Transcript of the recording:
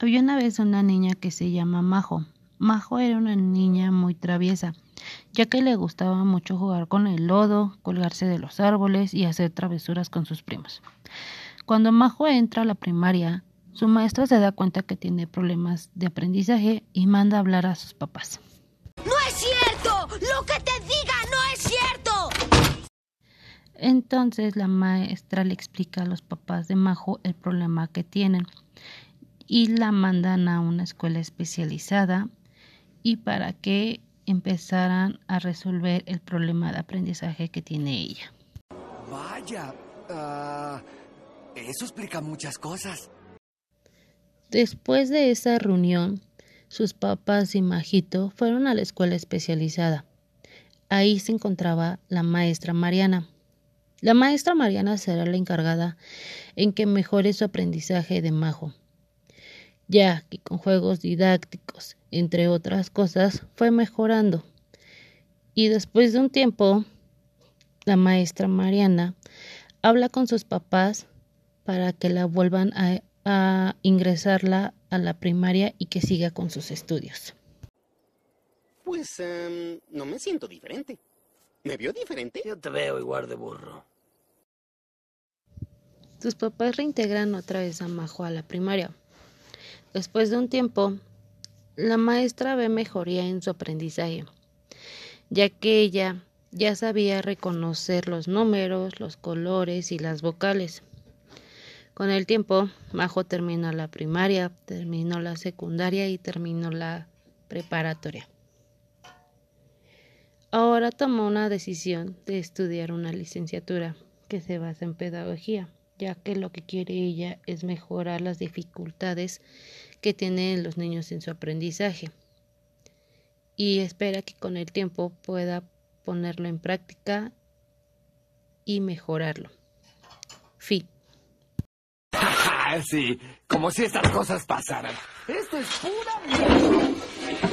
Había una vez una niña que se llama Majo. Majo era una niña muy traviesa, ya que le gustaba mucho jugar con el lodo, colgarse de los árboles y hacer travesuras con sus primos. Cuando Majo entra a la primaria, su maestra se da cuenta que tiene problemas de aprendizaje y manda a hablar a sus papás. ¡No es cierto! ¡Lo que te diga no es cierto! Entonces la maestra le explica a los papás de Majo el problema que tienen y la mandan a una escuela especializada y para que empezaran a resolver el problema de aprendizaje que tiene ella. Vaya, ah, eso explica muchas cosas. Después de esa reunión, sus papás y Majito fueron a la escuela especializada. Ahí se encontraba la maestra Mariana. La maestra Mariana será la encargada en que mejore su aprendizaje de Majo, ya que con juegos didácticos, entre otras cosas, fue mejorando. Y después de un tiempo, la maestra Mariana habla con sus papás para que la vuelvan a, a ingresarla a la primaria y que siga con sus estudios. Pues em, no me siento diferente. ¿Me vio diferente? Yo te veo igual de burro. Sus papás reintegran otra vez a Majo a la primaria. Después de un tiempo, la maestra ve mejoría en su aprendizaje, ya que ella ya sabía reconocer los números, los colores y las vocales. Con el tiempo, Majo terminó la primaria, terminó la secundaria y terminó la preparatoria. Ahora tomó una decisión de estudiar una licenciatura que se basa en pedagogía, ya que lo que quiere ella es mejorar las dificultades que tienen los niños en su aprendizaje y espera que con el tiempo pueda ponerlo en práctica y mejorarlo. Fin. sí, como si estas cosas pasaran. Esto es pura mierda.